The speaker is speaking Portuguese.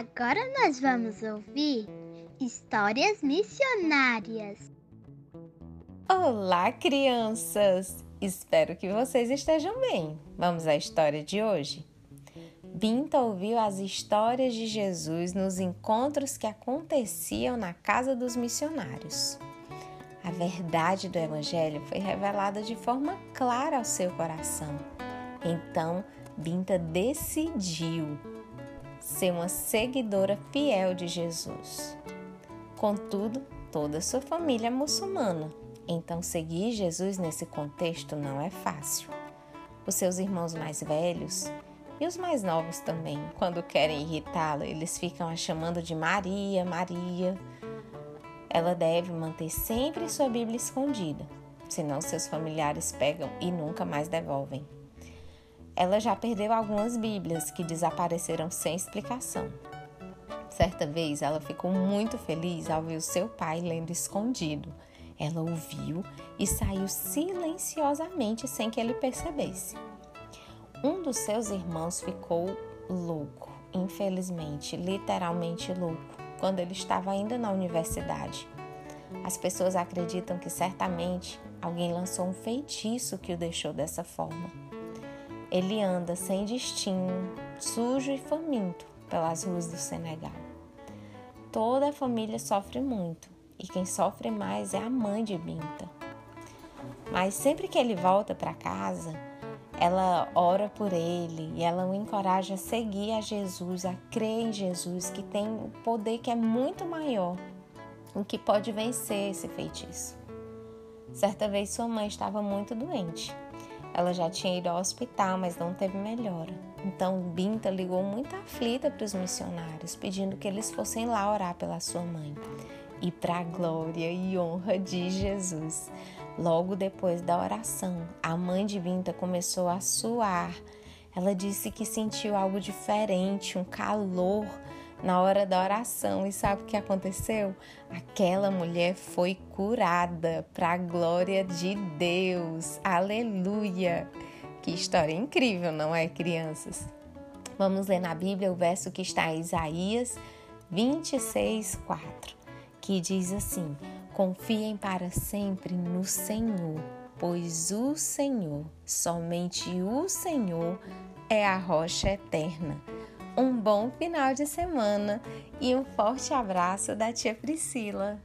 Agora nós vamos ouvir histórias missionárias. Olá, crianças! Espero que vocês estejam bem. Vamos à história de hoje? Binta ouviu as histórias de Jesus nos encontros que aconteciam na casa dos missionários. A verdade do Evangelho foi revelada de forma clara ao seu coração. Então, Binta decidiu ser uma seguidora fiel de Jesus. Contudo, toda sua família é muçulmana, então seguir Jesus nesse contexto não é fácil. Os seus irmãos mais velhos e os mais novos também, quando querem irritá-la, eles ficam a chamando de Maria, Maria. Ela deve manter sempre sua Bíblia escondida, senão seus familiares pegam e nunca mais devolvem. Ela já perdeu algumas Bíblias que desapareceram sem explicação. Certa vez ela ficou muito feliz ao ver o seu pai lendo escondido. Ela ouviu e saiu silenciosamente sem que ele percebesse. Um dos seus irmãos ficou louco, infelizmente, literalmente louco, quando ele estava ainda na universidade. As pessoas acreditam que certamente alguém lançou um feitiço que o deixou dessa forma. Ele anda sem destino, sujo e faminto pelas ruas do Senegal. Toda a família sofre muito e quem sofre mais é a mãe de Binta. Mas sempre que ele volta para casa, ela ora por ele e ela o encoraja a seguir a Jesus, a crer em Jesus, que tem um poder que é muito maior, o que pode vencer esse feitiço. Certa vez sua mãe estava muito doente ela já tinha ido ao hospital, mas não teve melhora. Então Binta ligou muito aflita para os missionários, pedindo que eles fossem lá orar pela sua mãe. E para a glória e honra de Jesus. Logo depois da oração, a mãe de Binta começou a suar. Ela disse que sentiu algo diferente, um calor na hora da oração. E sabe o que aconteceu? Aquela mulher foi curada para a glória de Deus. Aleluia! Que história incrível, não é, crianças? Vamos ler na Bíblia o verso que está em Isaías 26, 4, que diz assim: Confiem para sempre no Senhor, pois o Senhor, somente o Senhor, é a rocha eterna um bom final de semana e um forte abraço da tia Priscila.